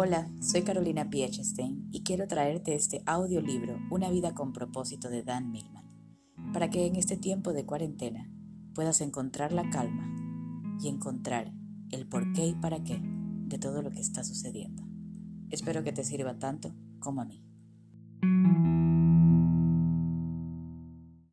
Hola, soy Carolina Piechestein y quiero traerte este audiolibro Una vida con propósito de Dan Millman, para que en este tiempo de cuarentena puedas encontrar la calma y encontrar el por qué y para qué de todo lo que está sucediendo. Espero que te sirva tanto como a mí.